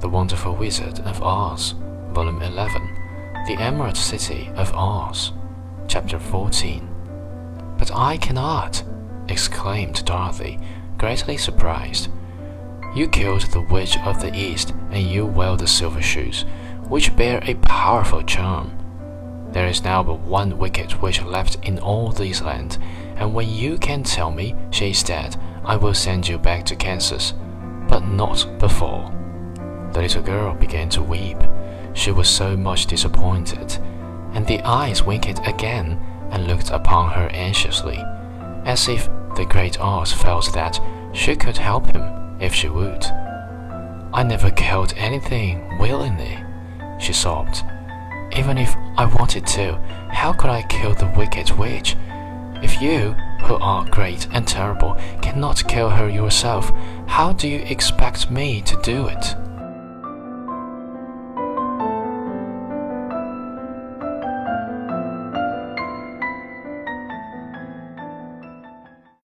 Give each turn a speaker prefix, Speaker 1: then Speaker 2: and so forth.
Speaker 1: The Wonderful Wizard of Oz, Volume 11, The Emerald City of Oz, Chapter 14. But I cannot, exclaimed Dorothy, greatly surprised. You killed the Witch of the East, and you wear the silver shoes, which bear a powerful charm. There is now but one wicked witch left in all these lands, and when you can tell me she is dead, I will send you back to Kansas, but not before. The little girl began to weep. She was so much disappointed, and the eyes winked again and looked upon her anxiously, as if the great Oz felt that she could help him if she would. I never killed anything willingly, she sobbed. Even if I wanted to, how could I kill the wicked witch? If you, who are great and terrible, cannot kill her yourself, how do you expect me to do it?